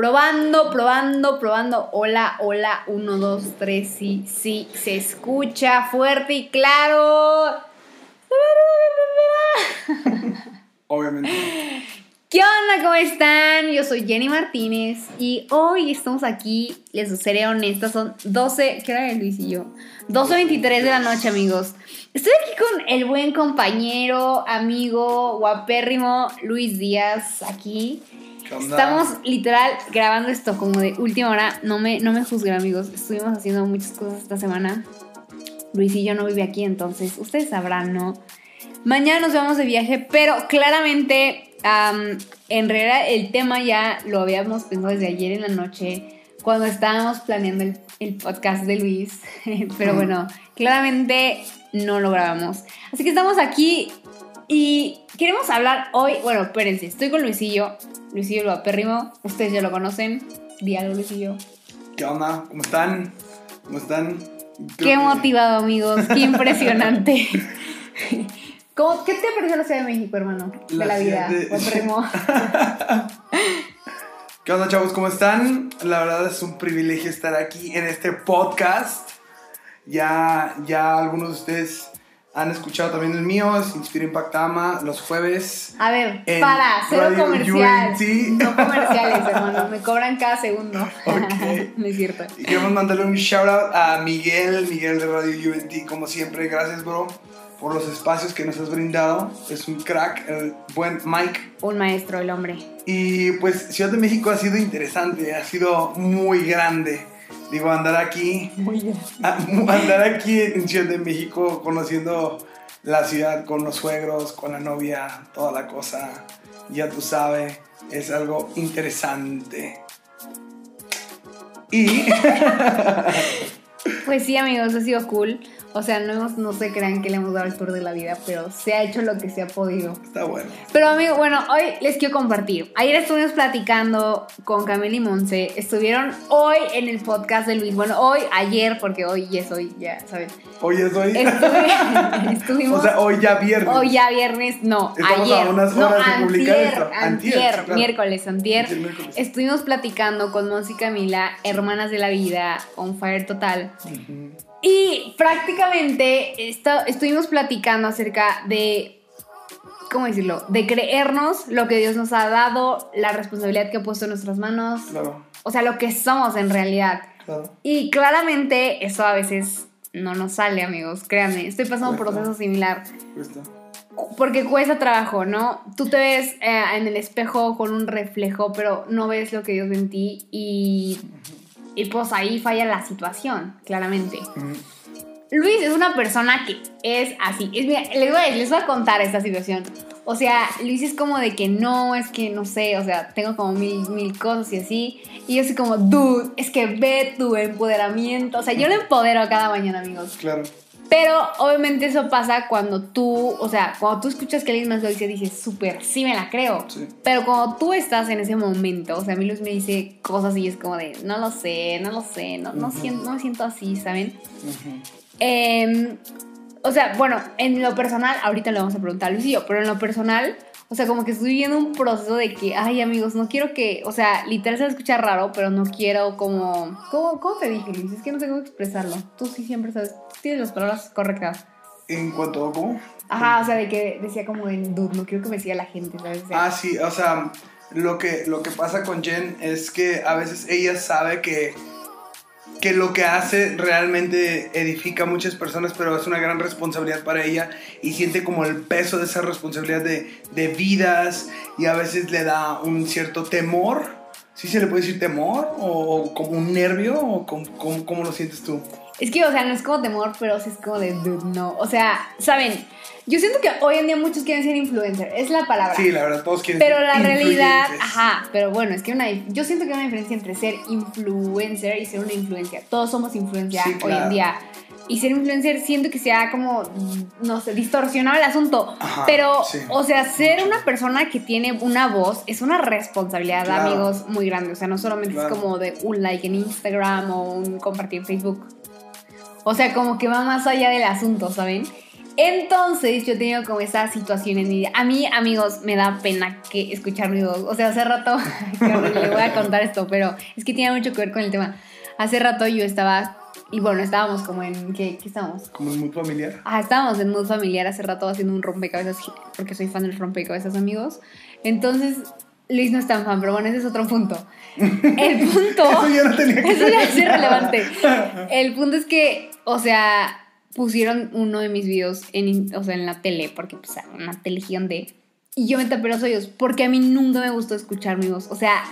Probando, probando, probando. Hola, hola. Uno, dos, tres. Sí, sí. Se escucha fuerte y claro. Obviamente. ¿Qué onda? ¿Cómo están? Yo soy Jenny Martínez y hoy estamos aquí, les seré honesta, son 12, ¿qué hora es Luis y yo? 12.23 de la noche, amigos. Estoy aquí con el buen compañero, amigo, guapérrimo Luis Díaz, aquí. Estamos literal grabando esto como de última hora. No me, no me juzguen, amigos. Estuvimos haciendo muchas cosas esta semana. Luis y yo no vive aquí, entonces ustedes sabrán, ¿no? Mañana nos vamos de viaje, pero claramente, am, en realidad el tema ya lo habíamos pensado desde ayer en la noche, cuando estábamos planeando el, el podcast de Luis. pero bueno, claramente no lo grabamos. Así que estamos aquí y queremos hablar hoy. Bueno, espérense, estoy con Luisillo. Luisillo lo apérrimo, ustedes ya lo conocen. Di algo, Luisillo. ¿Qué onda? ¿Cómo están? ¿Cómo están? Creo Qué que- motivado, amigos. Qué impresionante. ¿Cómo- ¿Qué te pareció la Ciudad de México, hermano? De la, La vida. De-. ¿Qué onda, chavos? ¿Cómo están? La verdad es un privilegio estar aquí en este podcast. Ya, ya algunos de ustedes han escuchado también el mío, Inspira Impactama, los jueves. A ver, para, cero Radio comercial. UNT. No comerciales, hermano. Me cobran cada segundo. Ok. no es cierto. Y queremos mandarle un shout out a Miguel, Miguel de Radio UNT, como siempre. Gracias, bro, por los espacios que nos has brindado. Es un crack, el buen Mike. Un maestro, el hombre. Y pues Ciudad de México ha sido interesante, ha sido muy grande. Digo, andar aquí, Muy bien. a- andar aquí en Ciudad de México conociendo la ciudad con los suegros, con la novia, toda la cosa, ya tú sabes, es algo interesante. Y Pues sí, amigos, ha sido cool. O sea, no, hemos, no se crean que le hemos dado el tour de la vida, pero se ha hecho lo que se ha podido. está bueno. Pero amigo, bueno, hoy les quiero compartir. Ayer estuvimos platicando con Camila y Monse. Estuvieron hoy en el podcast de Luis. Bueno, hoy, ayer, porque hoy es hoy, ya saben. Hoy es hoy. Estuvimos o sea, hoy ya viernes. hoy ya viernes, no, Estamos a ayer. unas no, horas de publicar antier, esto. Antier, antier, claro. miércoles, antier. Miércoles. Estuvimos platicando con Monse y Camila, hermanas de la vida, on fire total. Y prácticamente esta- estuvimos platicando acerca de, ¿cómo decirlo? De creernos lo que Dios nos ha dado, la responsabilidad que ha puesto en nuestras manos, Claro, o sea, lo que somos en realidad. claro. Y claramente eso a veces no nos sale, amigos, créanme, estoy pasando un Cuesta. proceso similar. Justo. Porque cuesta trabajo, ¿no? Tú te ves eh, en el espejo con un reflejo, pero no ves lo que Dios ve en ti y, y pues ahí falla la situación, claramente. Luis es una persona que es así. Es, mira, les, voy a, les voy a contar esta situación. O sea, Luis es como de que no, es que no sé, o sea, tengo como mil, mil cosas y así. Y yo soy como, dude, es que ve tu empoderamiento. O sea, yo lo empodero cada mañana, amigos. Claro. Pero obviamente eso pasa cuando tú, o sea, cuando tú escuchas que alguien más lo dice, dices, súper, sí me la creo. Sí. Pero cuando tú estás en ese momento, o sea, a mí Luis me dice cosas y es como de, no lo sé, no lo sé, no, no, siento, no me siento así, ¿saben? Eh, o sea, bueno, en lo personal, ahorita le vamos a preguntar a Luis y yo, pero en lo personal, o sea, como que estoy viviendo un proceso de que, ay, amigos, no quiero que, o sea, literal se escucha raro, pero no quiero como, ¿cómo, cómo te dije, Luis? Es que no sé cómo expresarlo. Tú sí siempre sabes, tienes las palabras correctas. En cuanto a cómo. Ajá, o sea, de que decía como en dude, no quiero que me siga la gente, ¿sabes? O sea, Ah, sí, o sea, lo que, lo que pasa con Jen es que a veces ella sabe que, que lo que hace realmente edifica a muchas personas, pero es una gran responsabilidad para ella y siente como el peso de esa responsabilidad de, de vidas y a veces le da un cierto temor. ¿Sí se le puede decir temor? ¿O, como un nervio? ¿O cómo, cómo- cómo lo sientes tú? Es que, o sea, no es como temor, pero sí es como de dude, no. O sea, ¿saben? Yo siento que hoy en día muchos quieren ser influencer, es la palabra. Sí, la verdad, todos quieren Pero ser la realidad, ajá, pero bueno, es que una, yo siento que hay una diferencia entre ser influencer y ser una influencia. Todos somos influencia Sí, hoy en día. Y ser influencer siento que se ha como, no sé, distorsionado el asunto. Ajá, pero, sí. o sea, ser una persona que tiene una voz es una responsabilidad, Claro. amigos, muy grande. O sea, no solamente Claro. es como de un like en Instagram o un compartir en Facebook. O sea, como que va más allá del asunto, ¿saben? Entonces yo tenía como esa situación en mi vida. A mí, amigos, me da pena que escuchar mi voz. O sea, hace rato, le voy a contar esto, pero es que tiene mucho que ver con el tema. Hace rato yo estaba, y bueno, estábamos como en, ¿qué, qué estábamos? Como en mood familiar. Ah, estábamos en mood familiar hace rato haciendo un rompecabezas, porque soy fan del rompecabezas, amigos. Entonces, Luis no es tan fan, pero bueno, ese es otro punto. El punto... Eso ya no tenía que Eso ya es irrelevante. El punto es que, o sea, pusieron uno de mis videos en, o sea, en la tele, porque pues una tele gigante. Y yo me tapé los oídos, porque a mí nunca me gustó escuchar mi voz. O sea,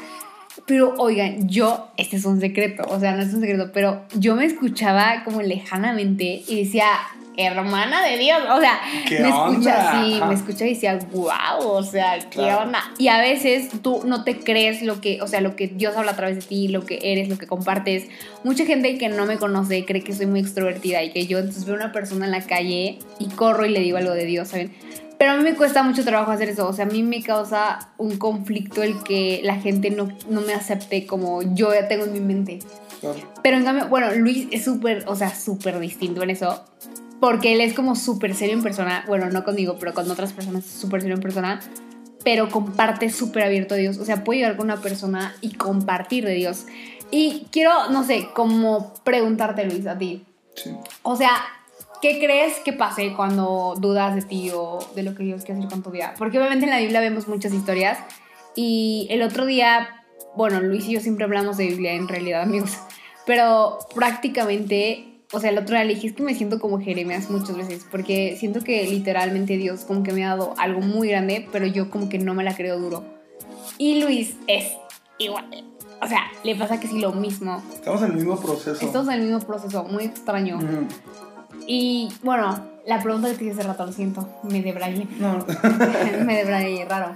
pero oigan, yo, este es un secreto, o sea, no es un secreto, pero yo me escuchaba como lejanamente y decía, hermana de Dios, o sea, ¿Qué me escucha, onda? sí, Ajá. me escucha y decía, wow, o sea, qué Claro. onda. Y a veces tú no te crees lo que, o sea, lo que Dios habla a través de ti, lo que eres, lo que compartes. Mucha gente que no me conoce cree que soy muy extrovertida y que yo entonces veo a una persona en la calle y corro y le digo algo de Dios, ¿saben? Pero a mí me cuesta mucho trabajo hacer eso, o sea, a mí me causa un conflicto el que la gente no, no me acepte como yo ya tengo en mi mente. Pero en cambio, bueno, Luis es súper, o sea, súper distinto en eso. Porque él es como súper serio en persona. Bueno, no conmigo, pero con otras personas es súper serio en persona. Pero comparte súper abierto a Dios. O sea, puede llegar con una persona y compartir de Dios. Y quiero, no sé, como preguntarte, Luis, a ti. Sí. O sea, ¿qué crees que pase cuando dudas de ti o de lo que Dios quiere hacer con tu vida? Porque obviamente en la Biblia vemos muchas historias. Y el otro día, bueno, Luis y yo siempre hablamos de Biblia en realidad, amigos. Pero prácticamente, o sea, el otro día le dije, es que me siento como Jeremías muchas veces. Porque siento que literalmente Dios como que me ha dado algo muy grande, pero yo como que no me la creo duro. Y Luis es igual. O sea, le pasa que sí lo mismo. Estamos en el mismo proceso. Estamos en el mismo proceso, muy extraño. Y bueno, la pregunta que te hice hace rato, lo siento, me debrayé. No, me debrayé, raro.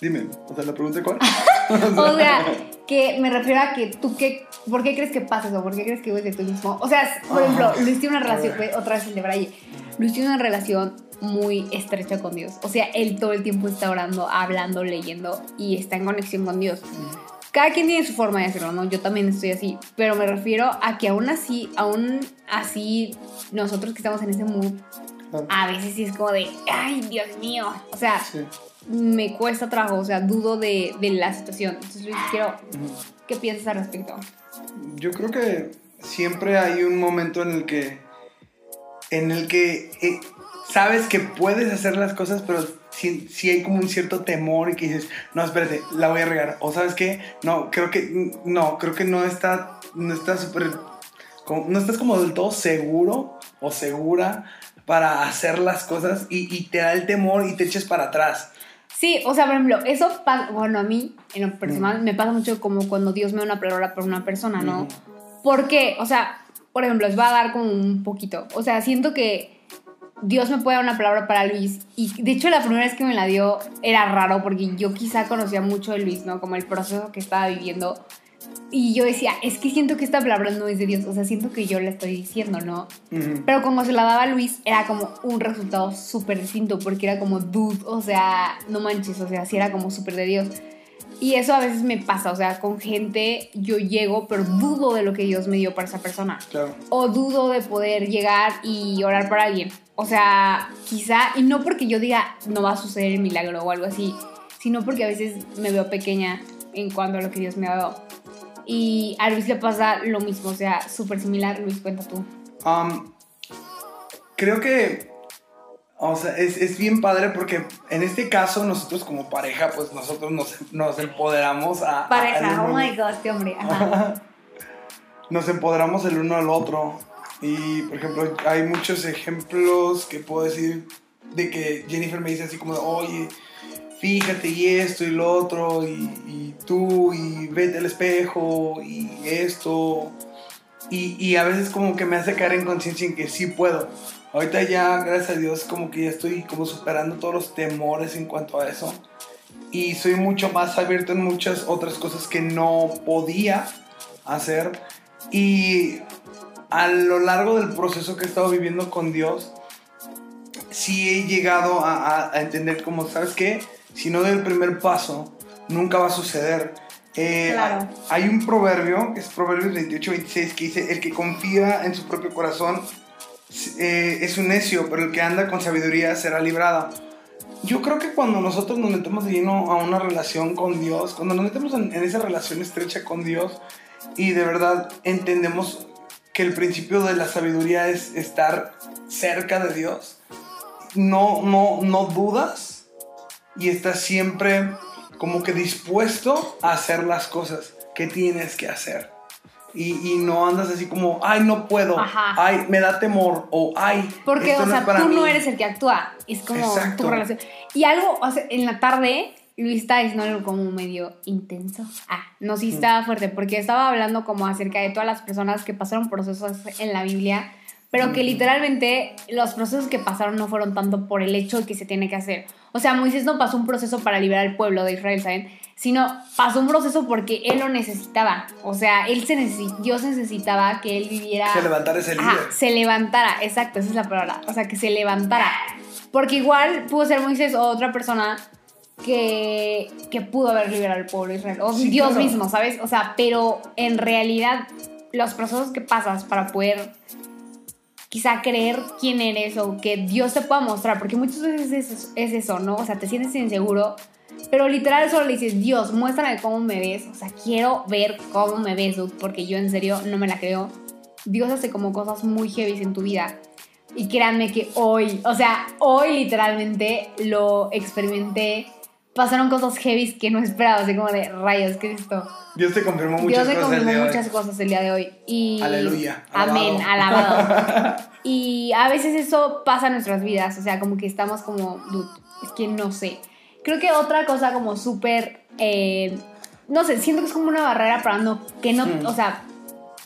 dime, o sea, la pregunta cuál. O sea, que me refiero a que tú, qué, ¿por qué crees que pasa eso? ¿Por qué crees que vives de tú mismo? O sea, por ejemplo, Luis tiene una relación, otra vez el debraye. Luis tiene una relación muy estrecha con Dios. O sea, él todo el tiempo está orando, hablando, leyendo y está en conexión con Dios. Cada quien tiene su forma de hacerlo, ¿no? Yo también estoy así, pero me refiero a que aún así, aún así, nosotros que estamos en ese mood, a veces sí es como de, ay, Dios mío. O sea, Sí. Me cuesta trabajo, o sea, dudo de, de la situación. Entonces, Luis, quiero. ¿qué piensas al respecto? Yo creo que siempre hay un momento en el que en el que eh, sabes que puedes hacer las cosas, pero sí, sí hay como un cierto temor y que dices, no, espérate, la voy a regar. O sabes qué, no, creo que no, creo que no está, no está súper, no estás como del todo seguro o segura para hacer las cosas y, y te da el temor y te echas para atrás. Sí, o sea, por ejemplo, eso pasa, bueno, a mí, en lo personal, me pasa mucho como cuando Dios me da una palabra por una persona, ¿no? Ujú. Porque, o sea, por ejemplo, les va a dar como un poquito. O sea, siento que Dios me puede dar una palabra para Luis. Y de hecho, la primera vez que me la dio era raro porque yo quizá conocía mucho de Luis, ¿no? Como el proceso que estaba viviendo. Y yo decía, es que siento que esta palabra no es de Dios. O sea, siento que yo la estoy diciendo, ¿no? Pero como se la daba Luis, era como un resultado súper distinto, porque era como, dude, o sea, no manches, o sea, sí era como súper de Dios. Y eso a veces me pasa, o sea, con gente yo llego, pero dudo de lo que Dios me dio para esa persona. Claro. O dudo de poder llegar y orar para alguien. O sea, quizá, y no porque yo diga no va a suceder el milagro o algo así, sino porque a veces me veo pequeña en cuanto a lo que Dios me ha dado. Y a Luis le pasa lo mismo, o sea, súper similar. Luis, cuenta tú. Um, creo que, o sea, es, es bien padre porque en este caso nosotros como pareja, pues nosotros nos, nos empoderamos a... Pareja, oh uno- my god, este hombre. Ajá. nos empoderamos el uno al otro. Y, por ejemplo, hay muchos ejemplos que puedo decir de que Jennifer me dice así como, oye, fíjate y esto y lo otro, y, tú, y vete al espejo, y esto. Y, a veces como que me hace caer en conciencia en que sí puedo. Ahorita ya, gracias a Dios, como que ya estoy como superando todos los temores en cuanto a eso. Y soy mucho más abierto en muchas otras cosas que no podía hacer. Y a lo largo del proceso que he estado viviendo con Dios, sí he llegado a entender como, ¿sabes qué? Si no doy el primer paso, nunca va a suceder. Eh, Claro. Hay un proverbio, que es Proverbios 28, 26, que dice, el que confía en su propio corazón eh, es un necio, pero el que anda con sabiduría será librado. Yo creo que cuando nosotros nos metemos de lleno a una relación con Dios, cuando nos metemos en, en esa relación estrecha con Dios y de verdad entendemos que el principio de la sabiduría es estar cerca de Dios, no, no, no dudas y estás siempre como que dispuesto a hacer las cosas que tienes que hacer. Y, y no andas así como, ay, no puedo, Ajá. ay, me da temor, o ay, Porque, esto o no sea, es para tú no mí". eres el que actúa. Es como Exacto. tu relación. Y algo, o sea, en la tarde, Luis estaba diciendo algo como medio intenso. Ah, no, sí estaba fuerte, porque estaba hablando como acerca de todas las personas que pasaron procesos en la Biblia, pero que literalmente los procesos que pasaron no fueron tanto por el hecho que se tiene que hacer. O sea, Moisés no pasó un proceso para liberar al pueblo de Israel, ¿saben? Sino pasó un proceso porque él lo necesitaba. O sea, él se Dios necesitaba que él viviera Se levantara ese líder. Ajá, se levantara, exacto, esa es la palabra. O sea, que se levantara. Porque igual pudo ser Moisés o otra persona que, que pudo haber liberado al pueblo de Israel. O Sí, Dios claro. mismo, ¿sabes? O sea, pero en realidad los procesos que pasas para poder quizá creer quién eres o que Dios te pueda mostrar, porque muchas veces es, es eso, ¿no? O sea, te sientes inseguro, pero literal solo le dices, Dios, muéstrame cómo me ves, o sea, quiero ver cómo me ves, porque yo en serio no me la creo. Dios hace como cosas muy heavy en tu vida. Y créanme que hoy, o sea, hoy literalmente lo experimenté. Pasaron cosas heavy que no esperaba, así como de rayos, ¿qué es esto? Dios te confirmó muchas Dios me cosas confirmó hoy. muchas cosas el día de hoy. Y, Aleluya, Amén, alabado. alabado. y a veces eso pasa en nuestras vidas, o sea, como que estamos como, dude, es que no sé. Creo que otra cosa como súper, eh, no sé, siento que es como una barrera para no, que no, Mm. o sea,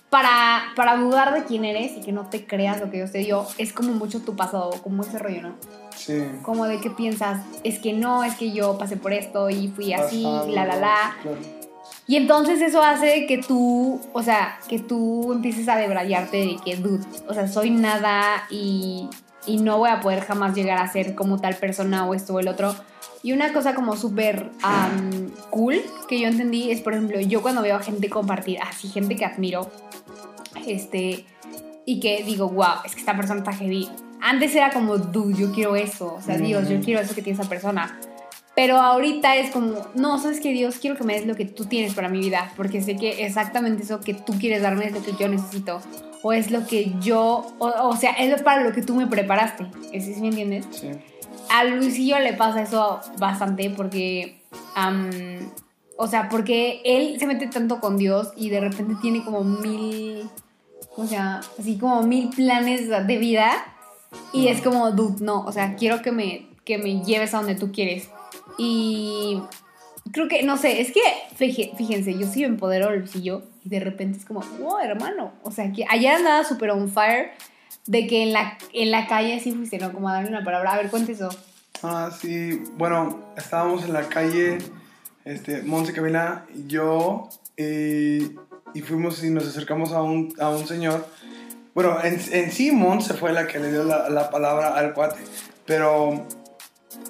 para, para dudar de quién eres y que no te creas lo que Dios te dio, es como mucho tu pasado, como ese rollo, ¿no? Sí. Como de que piensas, es que no, es que yo pasé por esto y fui así, Pasado, la, la, la. claro. Y entonces eso hace que tú, o sea, que tú empieces a debrayarte de que, dude, o sea, soy nada y, y no voy a poder jamás llegar a ser como tal persona o esto o el otro. Y una cosa como súper cool que yo entendí es, por ejemplo, yo cuando veo a gente compartir, así gente que admiro, este, y que digo, wow, es que esta persona está heavy. Antes era como, dude, yo quiero eso, o sea, Dios, yo quiero eso que tiene esa persona. Pero ahorita es como, no, sabes que Dios, quiero que me des lo que tú tienes para mi vida, porque sé que exactamente eso que tú quieres darme es lo que yo necesito, o es lo que yo, o, o sea, es para lo que tú me preparaste, ¿sí me entiendes? Sí. A Luisillo le pasa eso bastante porque, am, o sea, porque él se mete tanto con Dios y de repente tiene como mil, o sea, así como mil planes de vida y es como, dude, no, o sea, quiero que me, que me lleves a donde tú quieres. Y creo que, no sé, es que, fíje- fíjense, yo sí me empodero Luisillo y de repente es como, wow, hermano, o sea, que ayer andaba súper on fire de que en la, en la calle sí fuiste, ¿no? Como a darle una palabra. A ver, cuente eso. Ah, sí. Bueno, estábamos en la calle, este, Monse Camila yo, y fuimos y nos acercamos a un, a un señor. Bueno, en, en sí, fue la que le dio la, la palabra al cuate, pero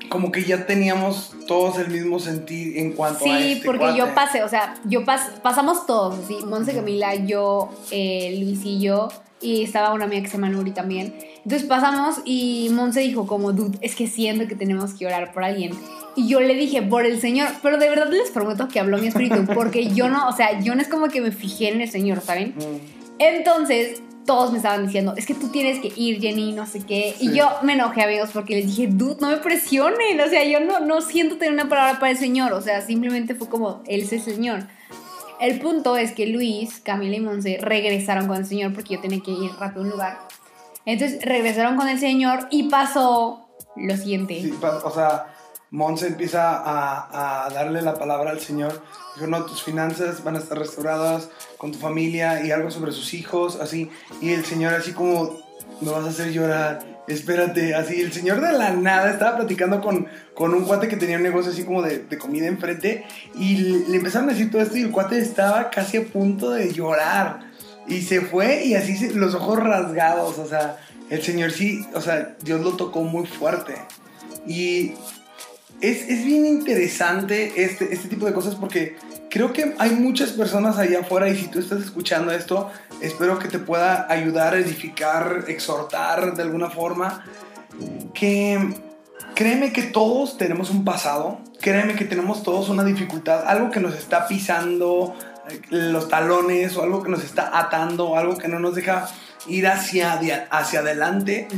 como que ya teníamos todos el mismo sentir en cuanto a Sí, este porque cuate. yo pasé, o sea, yo pas, pasamos todos, así, Monse Camila, yo, eh, Luis y yo, y estaba una amiga que se llama Nuri también. Entonces pasamos y Monse dijo como, dude, es que siento que tenemos que orar por alguien. Y yo le dije, por el Señor, pero de verdad les prometo que habló mi espíritu, porque yo no, o sea, yo no es como que me fijé en el Señor, ¿saben? Mm, Entonces, todos me estaban diciendo, es que tú tienes que ir, Jenny, no sé qué. Y yo me enojé, amigos, porque les dije, dude, no me presionen. O sea, yo no, no siento tener una palabra para el Señor. O sea, simplemente fue como, Él es el Señor. El punto es que Luis, Camila y Monse regresaron con el Señor porque yo tenía que ir rápido a un lugar. Entonces regresaron con el Señor y pasó lo siguiente. Sí, o sea, Monse empieza a, a darle la palabra al Señor. Dijo, no, tus finanzas van a estar restauradas con tu familia y algo sobre sus hijos, así. Y el Señor así como, me vas a hacer llorar, espérate, así. El Señor de la nada estaba platicando con, con un cuate que tenía un negocio así como de, de comida enfrente y le, empezaron a decir todo esto y el cuate estaba casi a punto de llorar. Y se fue y así los ojos rasgados, o sea, el Señor sí, o sea, Dios lo tocó muy fuerte. Y es, es bien interesante este, este tipo de cosas porque creo que hay muchas personas allá afuera y si tú estás escuchando esto, espero que te pueda ayudar, edificar, exhortar de alguna forma. Que créeme que todos tenemos un pasado, créeme que tenemos todos una dificultad, algo que nos está pisando eh, los talones o algo que nos está atando, algo que no nos deja ir hacia, hacia adelante.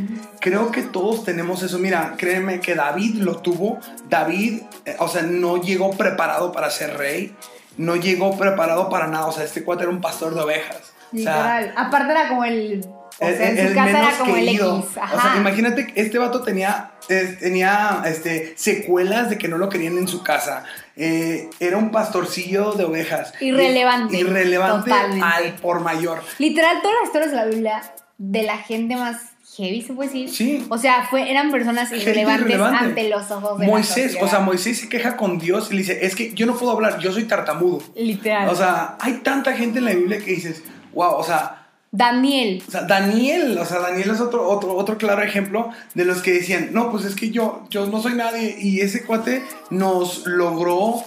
Creo que todos tenemos eso. Mira, créeme que David lo tuvo. David, eh, o sea, no llegó preparado para ser rey. No llegó preparado para nada. O sea, este cuate era un pastor de ovejas. Literal. Aparte era como el o sea, en su casa era como el X. O sea, imagínate que este vato tenía, tenía este, secuelas de que no lo querían en su casa. Eh, era un pastorcillo de ovejas. Irrelevante. Irrelevante al por mayor. Literal, todas las historias de la Biblia de la gente más heavy, se puede decir. Sí. O sea, fue, eran personas irrelevantes ante los ojos de Moisés, o sea, Moisés se queja con Dios y le dice, es que yo no puedo hablar, yo soy tartamudo. Literal. O sea, hay tanta gente en la Biblia que dices, wow, o sea, Daniel. O sea, Daniel, o sea, Daniel es otro, otro, otro claro ejemplo de los que decían, no, pues es que yo, yo no soy nadie. Y ese cuate nos logró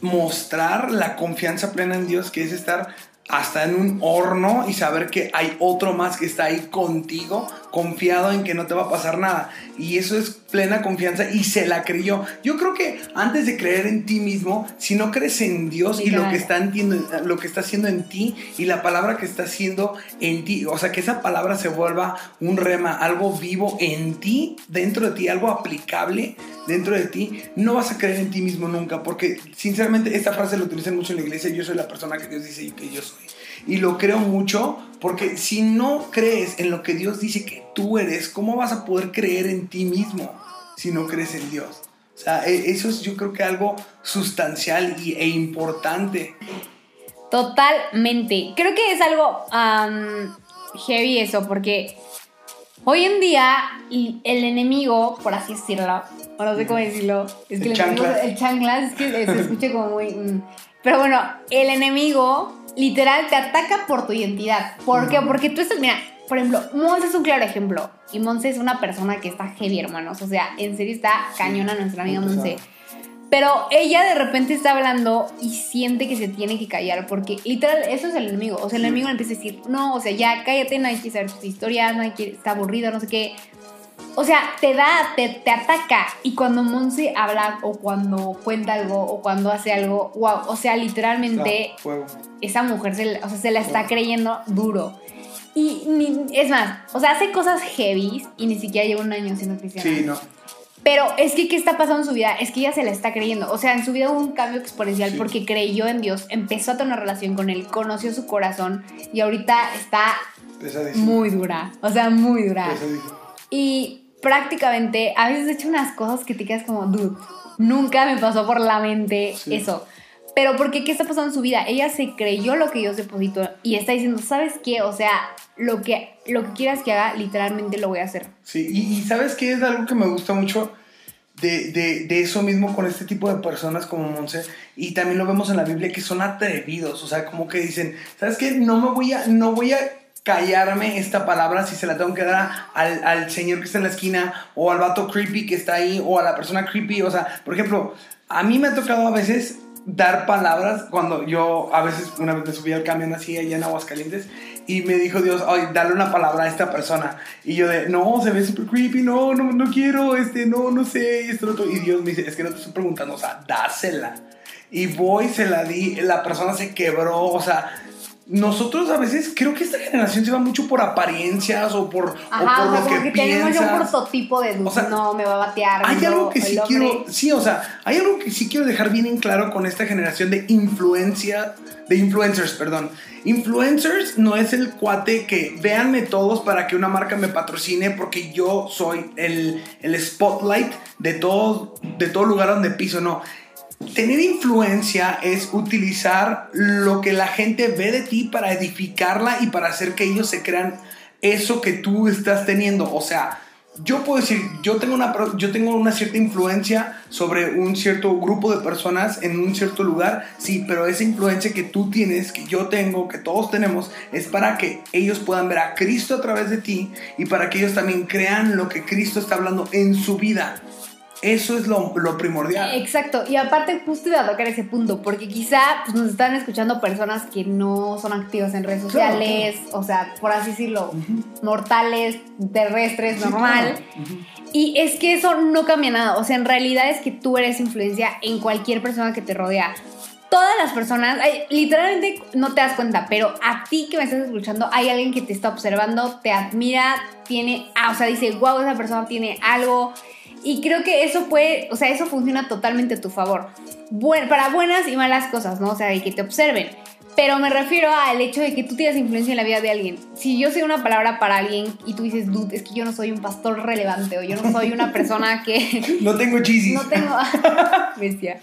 mostrar la confianza plena en Dios, que es estar hasta en un horno y saber que hay otro más que está ahí contigo, confiado en que no te va a pasar nada. Y eso es plena confianza y se la creyó. Yo creo que antes de creer en ti mismo, si no crees en Dios y lo que, está lo que está haciendo en ti y la palabra que está haciendo en ti, o sea, que esa palabra se vuelva un rema, algo vivo en ti, dentro de ti, algo aplicable dentro de ti, no vas a creer en ti mismo nunca, porque sinceramente esta frase la utilizan mucho en la iglesia, yo soy la persona que Dios dice que yo soy. Y lo creo mucho porque si no crees en lo que Dios dice que tú eres, ¿cómo vas a poder creer en ti mismo si no crees en Dios? O sea, e, eso es yo creo que algo sustancial y, e importante. Totalmente. Creo que es algo heavy eso, porque hoy en día el enemigo, por así decirlo, o no sé cómo decirlo, es que el, chanclas. el chanclas es que se escucha como muy... Mm. Pero bueno, el enemigo literal te ataca por tu identidad. ¿Por qué? Porque tú estás, mira, por ejemplo, Monse es un claro ejemplo. Y Monse es una persona que está heavy, hermanos. O sea, en serio está cañona nuestra amiga Monse. Pero ella de repente está hablando y siente que se tiene que callar porque literal eso es el enemigo. O sea, el enemigo le empieza a decir, no, o sea, ya cállate, no hay que saber tus historias, hay que, está aburrido, no sé qué. O sea, te da, te, te ataca. Y cuando Monse habla o cuando cuenta algo o cuando hace algo, wow, o sea, literalmente esa mujer se, o sea, se la está creyendo duro. Y es más, o sea, hace cosas heavy y ni siquiera lleva un año siendo cristiana. Sí, no. Pero es que, ¿qué está pasando en su vida? Es que ella se la está creyendo. O sea, en su vida hubo un cambio exponencial porque creyó en Dios, empezó a tener una relación con Él, conoció su corazón y ahorita está muy dura. O sea, muy dura. Y prácticamente a veces he hecho unas cosas que te quedas como, dude, nunca me pasó por la mente eso. Pero ¿por qué? ¿Qué está pasando en su vida? Ella se creyó lo que Dios depositó y está diciendo, ¿sabes qué? O sea, lo que, lo que quieras que haga, literalmente lo voy a hacer. Sí, y, ¿sabes qué? Es algo que me gusta mucho de, de, de, eso mismo con este tipo de personas como Monse. Y también lo vemos en la Biblia que son atrevidos. O sea, como que dicen, ¿sabes qué? No me voy a, no voy a callarme esta palabra si se la tengo que dar al, señor que está en la esquina o al vato creepy que está ahí o a la persona creepy. O sea, por ejemplo, a mí me ha tocado a veces dar palabras cuando yo a veces una vez me subí al camión así allá en Aguascalientes y me dijo Dios, ay, dale una palabra a esta persona. Y yo de, no, se ve súper creepy, no, no, no quiero, este, no, no sé, esto, otro. Y Dios me dice, es que no te estoy preguntando, o sea, dásela. Y voy, se la di, la persona se quebró, o sea, nosotros a veces creo que esta generación se va mucho por apariencias o por, Ajá, o por lo que, que tenemos un prototipo de o sea, no me va a batear. Hay algo que sí quiero, sí, o sea, hay algo que sí quiero dejar bien en claro con esta generación de influencia, de influencers, perdón. Influencers no es el cuate que véanme todos para que una marca me patrocine porque yo soy el, el spotlight de todo, de todo lugar donde piso, no Tener influencia es utilizar lo que la gente ve de ti para edificarla y para hacer que ellos se crean eso que tú estás teniendo. O sea, yo puedo decir, yo tengo una, yo tengo una cierta influencia sobre un cierto grupo de personas en un cierto lugar, sí, pero esa influencia que tú tienes, que yo tengo, que todos tenemos, es para que ellos puedan ver a Cristo a través de ti y para que ellos también crean lo que Cristo está hablando en su vida. Eso es lo, lo primordial. Exacto, y aparte justo iba a tocar ese punto, porque quizá pues, nos están escuchando personas que no son activas en redes Claro, sociales, o sea, por así decirlo, mortales, terrestres, Sí, normal. claro. Y es que eso no cambia nada, o sea, en realidad es que tú eres influencia en cualquier persona que te rodea. Todas las personas, ay, literalmente no te das cuenta, pero a ti que me estás escuchando, hay alguien que te está observando, te admira, tiene, ah, o sea, dice, wow, esa persona tiene algo. Y creo que eso puede, o sea, eso funciona totalmente a tu favor. Buen- para buenas y malas cosas, ¿no? O sea, de que te observen. Pero me refiero al hecho de que tú tienes influencia en la vida de alguien. Si yo soy una palabra para alguien y tú dices, dude, es que yo no soy un pastor relevante o yo no soy una persona que No tengo cheesies. no tengo. Bestia.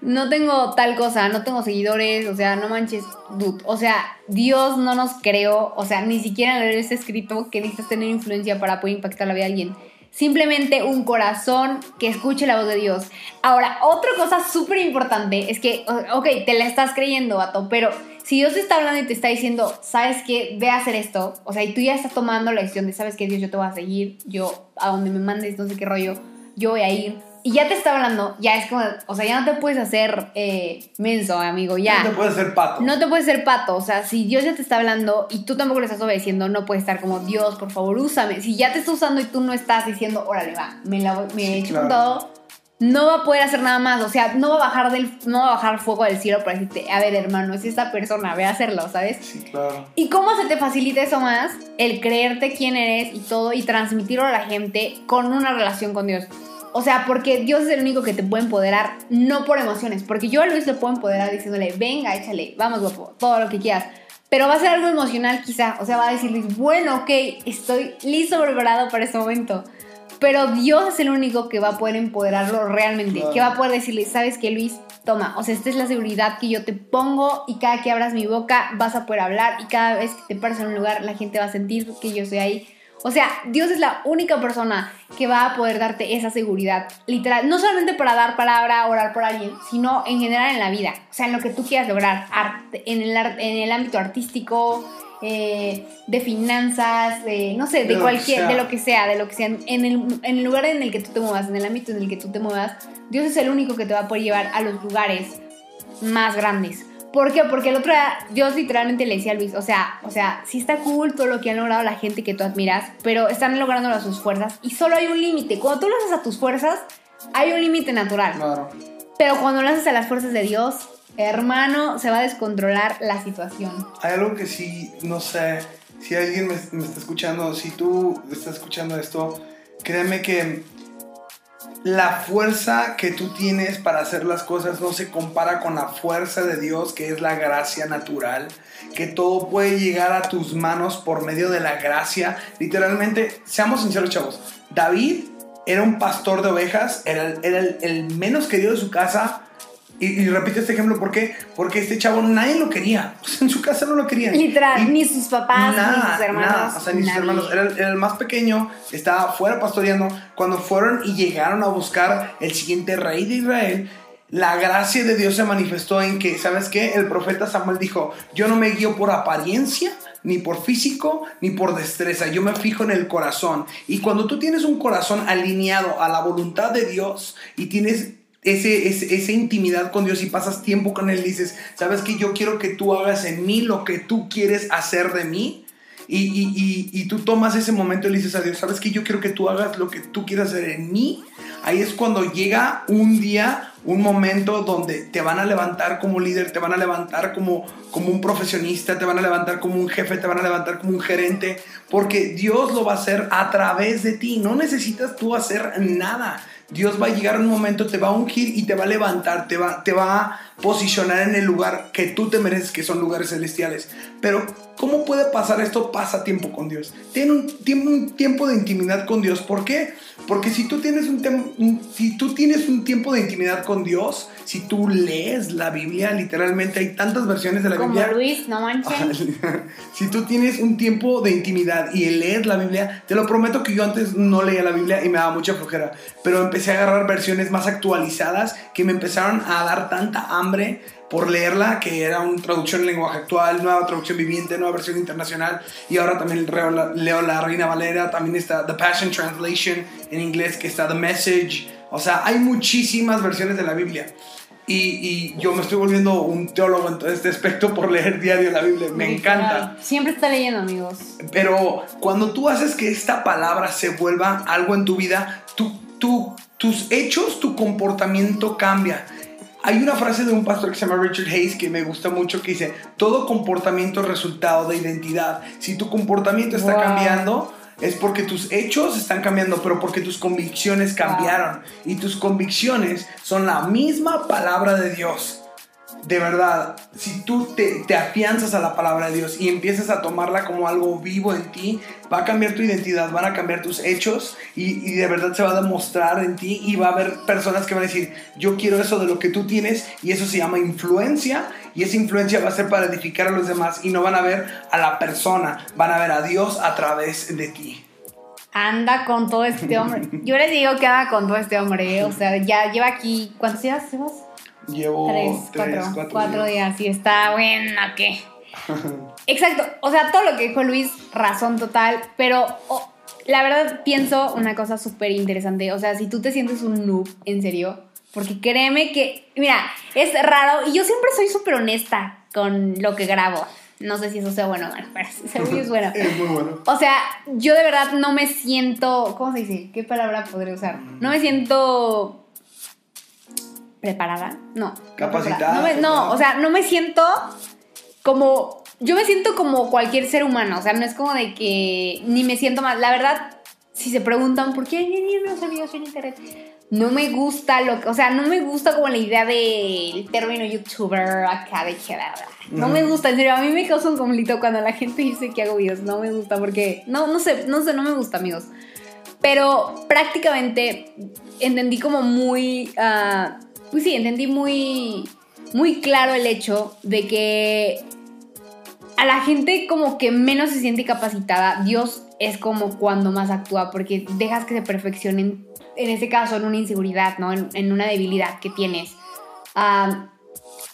No tengo tal cosa, no tengo seguidores, o sea, no manches, dude. O sea, Dios no nos creó, o sea, ni siquiera en leer este escrito que necesitas tener influencia para poder impactar la vida de alguien. Simplemente un corazón que escuche la voz de Dios. Ahora, otra cosa súper importante es que, ok, te la estás creyendo, vato, pero si Dios te está hablando y te está diciendo, sabes que ve a hacer esto, o sea, y tú ya estás tomando la decisión de, sabes que Dios, yo te voy a seguir, yo a donde me mandes, no sé qué rollo, yo voy a ir. Y ya te está hablando, ya es como, o sea, ya no te puedes hacer eh, menso, amigo, ya. No te puedes hacer pato. No te puedes ser pato, o sea, si Dios ya te está hablando y tú tampoco le estás obedeciendo, no puedes estar como, Dios, por favor, úsame. Si ya te está usando y tú no estás diciendo, órale, va, me, la voy- me Sí, echo claro. con todo, no va a poder hacer nada más, o sea, no va a bajar del, no va a bajar fuego del cielo para decirte, a ver, hermano, es esta persona, ve a hacerlo, ¿sabes? Sí, claro. ¿Y cómo se te facilita eso más? El creerte quién eres y todo y transmitirlo a la gente con una relación con Dios. O sea, porque Dios es el único que te puede empoderar, no por emociones. Porque yo a Luis le puedo empoderar diciéndole, venga, échale, vamos, guapo, todo lo que quieras. Pero va a ser algo emocional quizá. O sea, va a decir Luis, bueno, ok, estoy listo, preparado para este momento. Pero Dios es el único que va a poder empoderarlo realmente. Claro. Que va a poder decirle, ¿sabes qué, Luis? Toma, o sea, esta es la seguridad que yo te pongo y cada que abras mi boca vas a poder hablar y cada vez que te pares en un lugar la gente va a sentir que yo estoy ahí. O sea, Dios es la única persona que va a poder darte esa seguridad, literal, no solamente para dar palabra, orar por alguien, sino en general en la vida, o sea, en lo que tú quieras lograr, arte- en, el, en el ámbito artístico, eh, de finanzas, de, no sé, De cualquier, de lo que sea, de lo que sea, en el, en el lugar en el que tú te muevas, en el ámbito en el que tú te muevas, Dios es el único que te va a poder llevar a los lugares más grandes. ¿Por qué? Porque el otro día Dios literalmente le decía a Luis, o sea, o sea, sí está cool todo lo que han logrado la gente que tú admiras, pero están lográndolo a sus fuerzas y solo hay un límite. Cuando tú lo haces a tus fuerzas, hay un límite natural. Claro. Pero cuando lo haces a las fuerzas de Dios, hermano, se va a descontrolar la situación. Hay algo que sí, no sé, si alguien me, me está escuchando, si tú estás escuchando esto, créeme que la fuerza que tú tienes para hacer las cosas no se compara con la fuerza de Dios, que es la gracia natural, que todo puede llegar a tus manos por medio de la gracia. Literalmente, seamos sinceros, chavos, David era un pastor de ovejas, era, el- el menos querido de su casa. Y, y repito este ejemplo, ¿por qué? Porque este chavo nadie lo quería. O sea, en su casa no lo querían. Literal, Y ni sus papás, ni sus hermanos. nada, o sea, ni sus nadie. hermanos. Era, el- el más pequeño, estaba fuera pastoreando. Cuando fueron y llegaron a buscar el siguiente rey de Israel, la gracia de Dios se manifestó en que, ¿sabes qué? El profeta Samuel dijo, yo no me guío por apariencia, ni por físico, ni por destreza, yo me fijo en el corazón. Y cuando tú tienes un corazón alineado a la voluntad de Dios y tienes ese, ese- esa intimidad con Dios y pasas tiempo con Él dices, ¿sabes qué? Yo quiero que tú hagas en mí lo que tú quieres hacer de mí. Y, y- y- tú tomas ese momento y dices a Dios, ¿sabes qué? Yo quiero que tú hagas lo que tú quieras hacer en mí. Ahí es cuando llega un día, un momento donde te van a levantar como líder, te van a levantar como, como un profesionista, te van a levantar como un jefe, te van a levantar como un gerente, porque Dios lo va a hacer a través de ti. No necesitas tú hacer nada. Dios va a llegar un momento, te va a ungir y te va a levantar, te va, te va a posicionar en el lugar que tú te mereces, que son lugares celestiales. Pero, ¿cómo puede pasar esto? Pasa tiempo con Dios. Tiene un tiempo, un tiempo de intimidad con Dios. ¿Por qué? Porque si tú, tienes un tem- un- si tú tienes un tiempo de intimidad con Dios, si tú lees la Biblia, literalmente hay tantas versiones de la Como Biblia. Luis, no manchen. si tú tienes un tiempo de intimidad y lees la Biblia, te lo prometo que yo antes no leía la Biblia y me daba mucha flojera, pero empecé a agarrar versiones más actualizadas que me empezaron a dar tanta hambre por leerla, que era una traducción en lenguaje actual, nueva traducción viviente, nueva versión internacional, y ahora también leo la, Reina Valera, también está The Passion Translation en inglés, que está The Message, O sea, hay muchísimas versiones de la Biblia. Y, y, yo me estoy volviendo un teólogo en todo este aspecto por leer diario la Biblia. Me encanta. Siempre está leyendo, amigos. Pero cuando tú haces que esta palabra se vuelva algo en tu vida, tú, tú, tus hechos, tu comportamiento cambia. Hay una frase de un pastor que se llama Richard Hayes que me gusta mucho que dice, todo comportamiento es resultado de identidad. Si tu comportamiento está cambiando, es porque tus hechos están cambiando, pero porque tus convicciones cambiaron. Y tus convicciones son la misma palabra de Dios de verdad, si tú te, te, afianzas a la palabra de Dios y empiezas a tomarla como algo vivo en ti, va a cambiar tu identidad, van a cambiar tus hechos y, de verdad se va a demostrar en ti y va a haber personas que van a decir, yo quiero eso de lo que tú tienes y eso se llama influencia y esa influencia va a ser para edificar a los demás y no van a ver a la persona, van a ver a Dios a través de ti. Anda con todo este hombre. Yo les digo que anda con todo este hombre, o sea, ya lleva aquí, ¿cuántos días llevas? Llevo tres, cuatro, días. y está bueno, ¿qué? Exacto, o sea, todo lo que dijo Luis, razón total, pero la verdad pienso una cosa súper interesante, o sea, si tú te sientes un noob, en serio, porque créeme que, mira, es raro y yo siempre soy súper honesta con lo que grabo. No sé si eso sea bueno o malo, pero seguro es bueno. es muy bueno. O sea, yo de verdad no me siento, ¿cómo se dice? ¿Qué palabra podría usar? No me siento preparada, no. Capacitada. No, o sea, no me siento como, yo me siento como cualquier ser humano, o sea, no es como de que ni me siento más, la verdad, si se preguntan por qué unos amigos en internet, no me gusta lo que, o sea, no me gusta como la idea del término youtuber acá de que, no me gusta, en serio, a mí me causa un conflicto cuando la gente dice que hago videos, no me gusta porque, no, no sé, no sé, no me gusta, amigos. Pero prácticamente entendí como muy... Ah, pues sí, entendí muy, muy claro el hecho de que a la gente como que menos se siente capacitada, Dios es como cuando más actúa, porque dejas que se perfeccionen, en este caso, en una inseguridad, ¿no? En, una debilidad que tienes.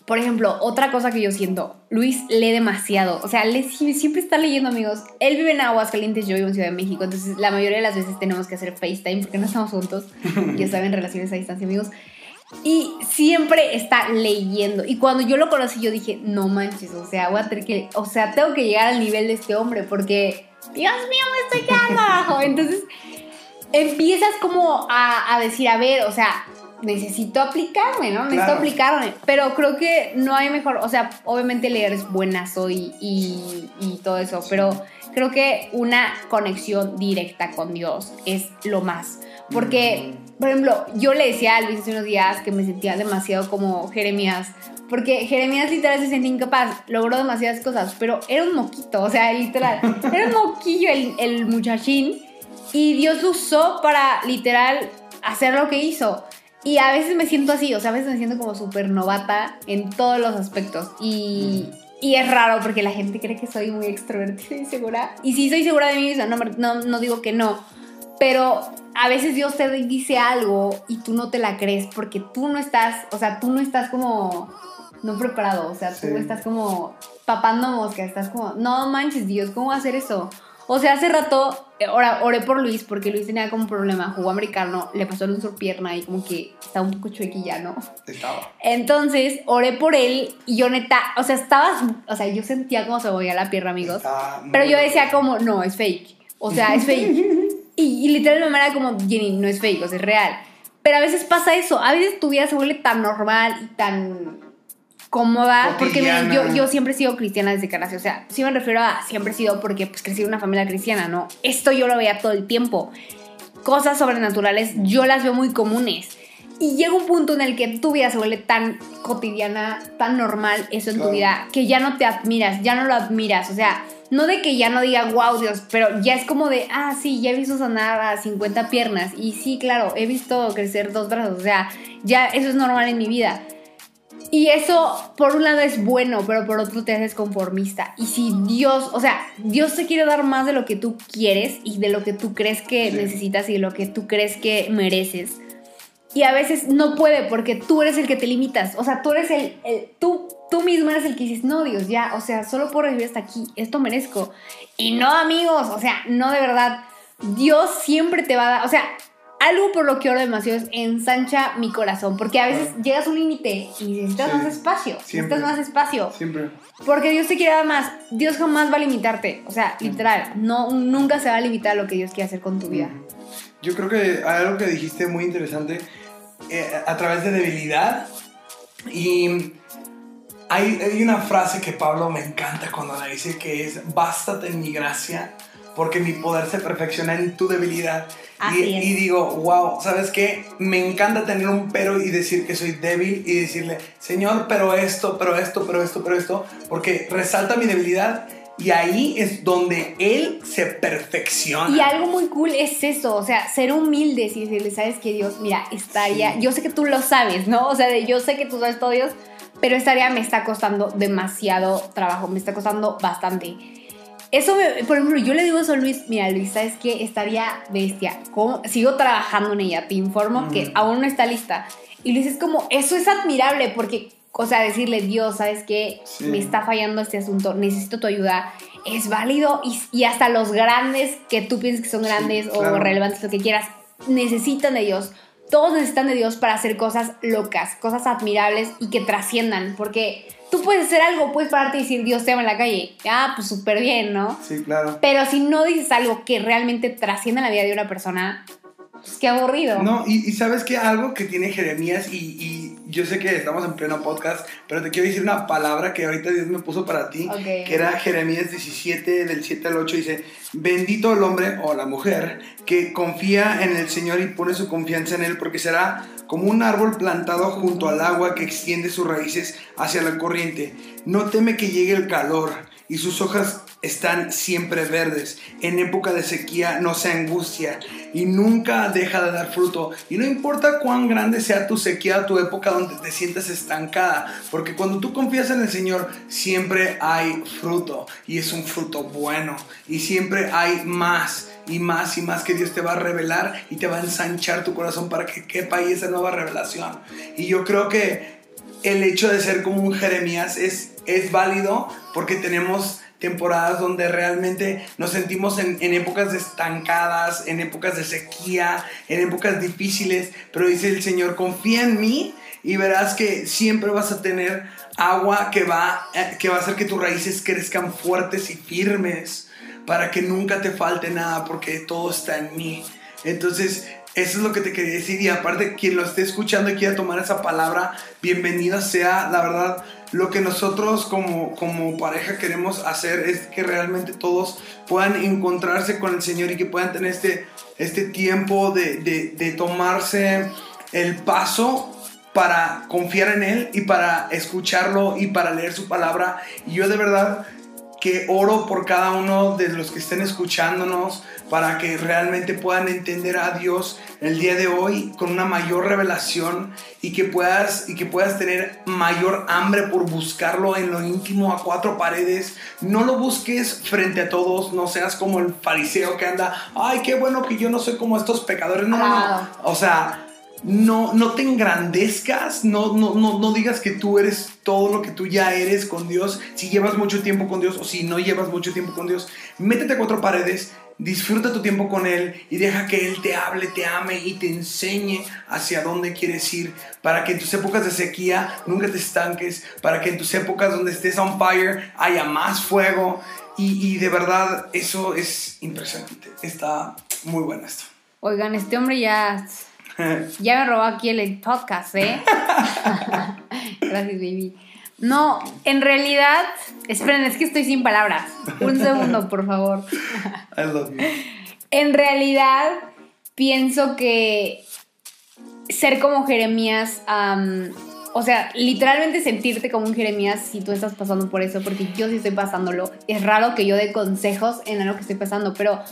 por ejemplo, otra cosa que yo siento, Luis lee demasiado, o sea, siempre está leyendo, amigos. Él vive en Aguascalientes, yo vivo en Ciudad de México, entonces la mayoría de las veces tenemos que hacer FaceTime porque no estamos juntos, ya saben, relaciones a distancia, amigos. Y siempre está leyendo. Y cuando yo lo conocí, yo dije, no manches, o sea, voy a tener que, o sea, tengo que llegar al nivel de este hombre porque, Dios mío, me estoy quedando abajo. Entonces, empiezas como a, decir, a ver, o sea, necesito aplicarme, ¿no? Necesito aplicarme. Pero creo que no hay mejor, o sea, obviamente leer es buenazo y, y, y todo eso, pero creo que una conexión directa con Dios es lo más. Porque, por ejemplo, yo le decía a Luis hace unos días que me sentía demasiado como Jeremías. Porque Jeremías literal se sentía incapaz, logró demasiadas cosas, pero era un moquito, o sea, literal, era un moquillo el, el muchachín. Y Dios lo usó para literal hacer lo que hizo. Y a veces me siento así, o sea, a veces me siento como súper novata en todos los aspectos. Y, y, es raro porque la gente cree que soy muy extrovertida y segura. Y sí soy segura de mí misma, no, no, no digo que no. Pero a veces Dios te dice algo y tú no te la crees porque tú no estás, o sea, tú no estás como, no preparado, o sea, tú estás como papando mosca, estás como, no manches Dios, ¿cómo va a hacer eso? O sea, hace rato ahora, oré por Luis porque Luis tenía como un problema, jugó americano, le pasó un pierna y como que estaba un poco chuequilla, ¿no? Estaba. Entonces, oré por él y yo neta, o sea, estaba, o sea, yo sentía como se movía la pierna, amigos. Pero yo decía como, no, es fake. O sea, es fake. Y, literalmente me era como, Jenny, no es fake, o sea, es real. Pero a veces pasa eso, a veces tu vida se vuelve tan normal y tan cómoda, porque yo, yo siempre he sido cristiana desde que nací, o sea, sí me refiero a siempre he sido porque pues crecí en una familia cristiana, ¿no? Esto yo lo veía todo el tiempo. Cosas sobrenaturales yo las veo muy comunes. Y llega un punto en el que tu vida se vuelve tan cotidiana, tan normal, eso en tu vida, que ya no te admiras, ya no lo admiras. O sea, no de que ya no diga, wow, Dios, pero ya es como de, ah, sí, ya he visto sanar a 50 piernas. Y sí, claro, he visto crecer dos brazos. O sea, ya eso es normal en mi vida. Y eso, por un lado, es bueno, pero por otro te haces conformista. Y si Dios, o sea, Dios te quiere dar más de lo que tú quieres y de lo que tú crees que necesitas y de lo que tú crees que mereces. Y a veces no puede porque tú eres el que te limitas. O sea, tú eres el, el tú tú mismo eres el que dices, no, Dios, ya, o sea, solo por recibir hasta aquí, esto merezco. Y no, amigos, o sea, no de verdad. Dios siempre te va a dar, o sea, algo por lo que oro demasiado es ensancha mi corazón, porque a veces llegas a un límite y necesitas Sí. más espacio, Siempre. necesitas más espacio. Siempre. Porque Dios te quiere dar más. Dios jamás va a limitarte. O sea, literal, no, nunca se va a limitar a lo que Dios quiere hacer con tu vida. Yo creo que hay algo que dijiste muy interesante eh, a través de debilidad. Y hay, hay una frase que Pablo me encanta cuando la dice que es, bástate en mi gracia, porque mi poder se perfecciona en tu debilidad. Y, y digo, wow, ¿sabes qué? Me encanta tener un pero y decir que soy débil y decirle, Señor, pero esto, pero esto, pero esto, pero esto, porque resalta mi debilidad y ahí es donde Él se perfecciona. Y algo muy cool es eso, o sea, ser humildes y decirle, sabes que Dios, mira, esta área, Sí. yo sé que tú lo sabes, ¿no? O sea, de, yo sé que tú sabes todo Dios, pero esta área me está costando demasiado trabajo, me está costando bastante. Eso, me- por ejemplo, yo le digo eso a Luis, mira Luis, ¿sabes qué? Estaría bestia. ¿Cómo? Sigo trabajando en ella, te informo que aún no está lista. Y Luis es como, eso es admirable porque, o sea, decirle, Dios, ¿sabes qué? Sí. Me está fallando este asunto, necesito tu ayuda. Es válido y, y hasta los grandes que tú piensas que son Sí, grandes o relevantes, lo que quieras, necesitan de Dios. Todos necesitan de Dios para hacer cosas locas, cosas admirables y que trasciendan. Porque tú puedes hacer algo, puedes pararte y decir Dios te ama en la calle. Ah, pues súper bien, ¿no? Sí, claro. Pero si no dices algo que realmente trascienda la vida de una persona, pues qué aburrido. No, y, y sabes que algo que tiene Jeremías, y, y yo sé que estamos en pleno podcast, pero te quiero decir una palabra que ahorita Dios me puso para ti, que era Jeremías 17, del 7 al 8, dice, bendito el hombre o la mujer que confía en el Señor y pone su confianza en Él, porque será como un árbol plantado junto al agua que extiende sus raíces hacia la corriente. No teme que llegue el calor y sus hojas están siempre verdes. En época de sequía no se angustia y nunca deja de dar fruto. Y no importa cuán grande sea tu sequía tu época donde te sientas estancada, porque cuando tú confías en el Señor siempre hay fruto y es un fruto bueno y siempre hay más y más y más que Dios te va a revelar y te va a ensanchar tu corazón para que quepa ahí esa nueva revelación. Y yo creo que el hecho de ser como un Jeremías es, es válido porque tenemos temporadas donde realmente nos sentimos en, épocas estancadas, en épocas de sequía, en épocas difíciles, pero dice el Señor, confía en mí y verás que siempre vas a tener agua que va, eh, que va a hacer que tus raíces crezcan fuertes y firmes para que nunca te falte nada porque todo está en mí. Entonces, eso es lo que te quería decir. Y aparte, quien lo esté escuchando y quiera tomar esa palabra, bienvenida sea. La verdad, lo que nosotros como, como pareja queremos hacer es que realmente todos puedan encontrarse con el Señor y que puedan tener este, este tiempo de, de, de tomarse el paso para confiar en Él y para escucharlo y para leer su palabra. Y yo de verdad que oro por cada uno de los que estén escuchándonos para que realmente puedan entender a Dios el día de hoy con una mayor revelación y que puedas y que puedas tener mayor hambre por buscarlo en lo íntimo a cuatro paredes. No lo busques frente a todos, no seas como el fariseo que anda, ay, qué bueno que yo no soy como estos pecadores. No, no, no. O sea, no, no te engrandezcas, no, no, no, no digas que tú eres todo lo que tú ya eres con Dios, si llevas mucho tiempo con Dios o si no llevas mucho tiempo con Dios, métete a cuatro paredes, disfruta tu tiempo con Él y deja que Él te hable, te ame y te enseñe hacia dónde quieres ir, para que en tus épocas de sequía nunca te estanques, para que en tus épocas donde estés on fire haya más fuego. Y, y de verdad eso es impresionante, está muy bueno esto. Oigan, este hombre ya, ya me robó aquí el podcast, ¿eh? Gracias, baby. No, en realidad, esperen, es que estoy sin palabras. Un segundo, por favor. I love you. En realidad, pienso que ser como Jeremías, o sea, literalmente sentirte como un Jeremías si tú estás pasando por eso, porque yo sí estoy pasándolo. Es raro que yo dé consejos en algo que estoy pasando, pero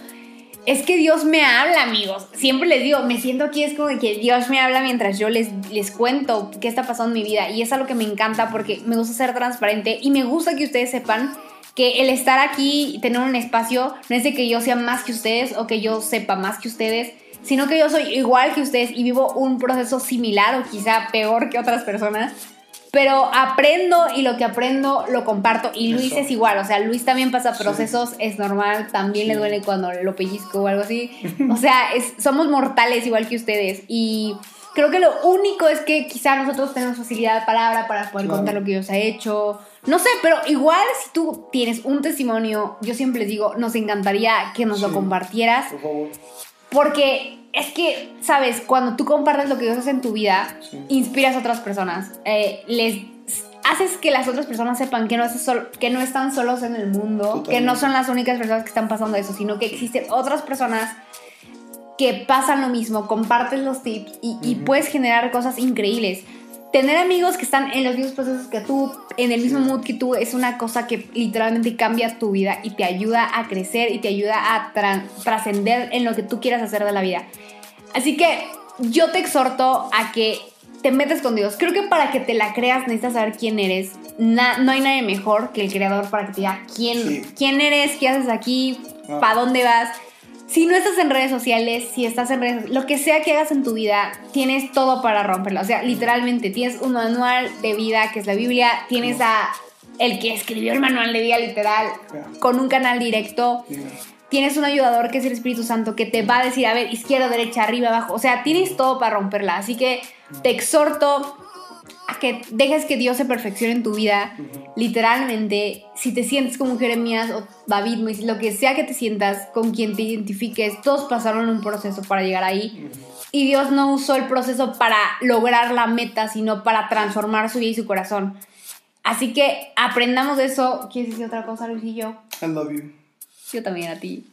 es que Dios me habla, amigos. Siempre les digo, me siento aquí, es como que Dios me habla mientras yo les, les cuento qué está pasando en mi vida. Y es algo que me encanta porque me gusta ser transparente y me gusta que ustedes sepan que el estar aquí y tener un espacio no es de que yo sea más que ustedes o que yo sepa más que ustedes, sino que yo soy igual que ustedes y vivo un proceso similar o quizá peor que otras personas. Pero aprendo y lo que aprendo lo comparto. Y Luis Eso. es igual, o sea, Luis también pasa procesos, es normal, también le duele cuando lo pellizco o algo así. O sea, es- somos mortales igual que ustedes. Y creo que lo único es que quizá nosotros tenemos facilidad de palabra para poder Claro. contar lo que Dios ha hecho. No sé, pero igual si tú tienes un testimonio, yo siempre les digo, nos encantaría que nos lo Sí. compartieras. Por favor. Porque es que, sabes, cuando tú compartes lo que Dios hace en tu vida, Sí. inspiras a otras personas. Eh, les haces que las otras personas sepan que no, sol- que no están solos en el mundo, Totalmente. que no son las únicas personas que están pasando eso, sino que existen otras personas que pasan lo mismo, compartes los tips y, y puedes generar cosas increíbles. Tener amigos que están en los mismos procesos que tú, en el mismo mood que tú, es una cosa que literalmente cambia tu vida y te ayuda a crecer y te ayuda a trascender en lo que tú quieras hacer de la vida. Así que yo te exhorto a que te metes con Dios. Creo que para que te la creas necesitas saber quién eres. Na- no hay nadie mejor que el creador para que te diga quién, Sí. quién eres, qué haces aquí, Ah. para dónde vas. Si no estás en redes sociales, si estás en redes lo que sea que hagas en tu vida, tienes todo para romperla. O sea, literalmente, tienes un manual de vida que es la Biblia, tienes a el que escribió el manual de vida literal con un canal directo, tienes un ayudador que es el Espíritu Santo que te va a decir, a ver, izquierda, derecha, arriba, abajo. O sea, tienes todo para romperla. Así que te exhorto a que dejes que Dios se perfeccione en tu vida. Literalmente, si te sientes como Jeremías o David, Moisés, lo que sea que te sientas, con quien te identifiques, todos pasaron un proceso para llegar ahí. Y Dios no usó el proceso para lograr la meta, sino para transformar su vida y su corazón. Así que aprendamos de eso. ¿Quieres decir otra cosa, Luisillo? I love you. Yo también a ti.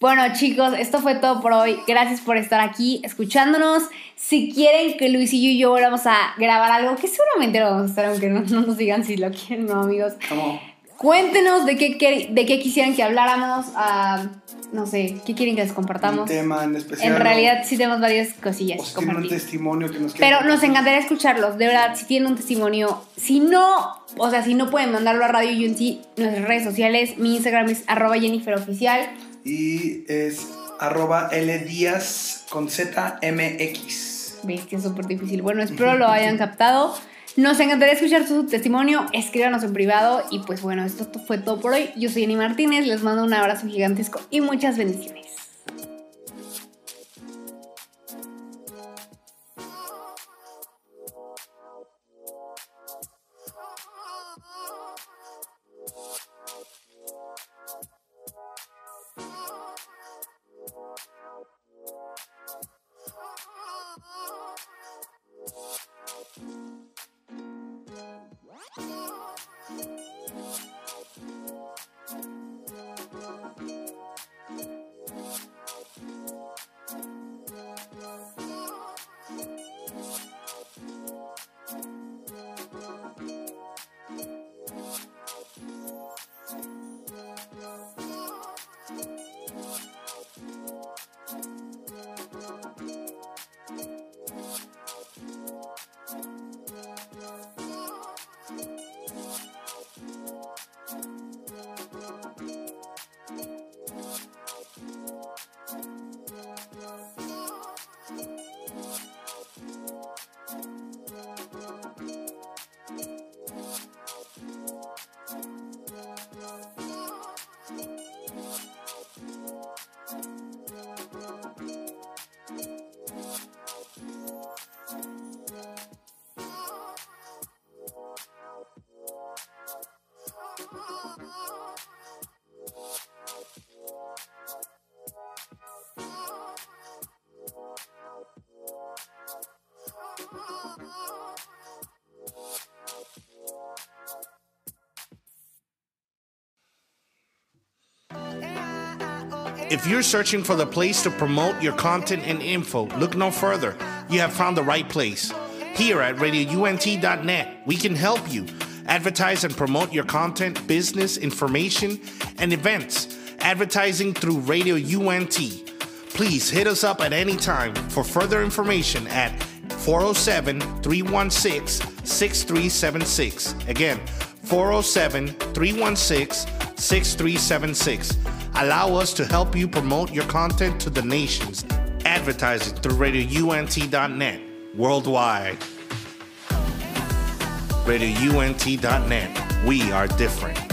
Bueno, chicos, esto fue todo por hoy. Gracias por estar aquí escuchándonos. Si quieren que Luisillo y yo volvamos a grabar algo, que seguramente lo vamos a hacer, aunque no, no nos digan si lo quieren, no, amigos. Come on. Cuéntenos de qué, de qué quisieran que habláramos. ah, no sé, qué quieren que les Un compartamos. tema en especial. En realidad, sí tenemos varias O cosillas si que tienen un testimonio que nos Pero nos encantaría escucharlos, de verdad, si tienen un testimonio. Si no, o sea, si no pueden mandarlo a Radio Unity, nuestras redes sociales, mi Instagram es arroba Jennifer Oficial. Y es arroba con ZMX. Bestia, es súper difícil. Bueno, espero lo hayan captado. Nos encantaría escuchar su testimonio. Escríbanos en privado. Y pues bueno, esto fue todo por hoy. Yo soy Jenny Martínez. Les mando un abrazo gigantesco y muchas bendiciones. If you're searching for the place to promote your content and info, look no further. You have found the right place. Here at radiount.net, we can help you advertise and promote your content, business, information, and events. Advertising through Radio UNT. Please hit us up at any time for further information at 407 316 6376. Again, 407 316 6376. Allow us to help you promote your content to the nations. Advertising through radiount.net worldwide. RadioUNT.net. We are different.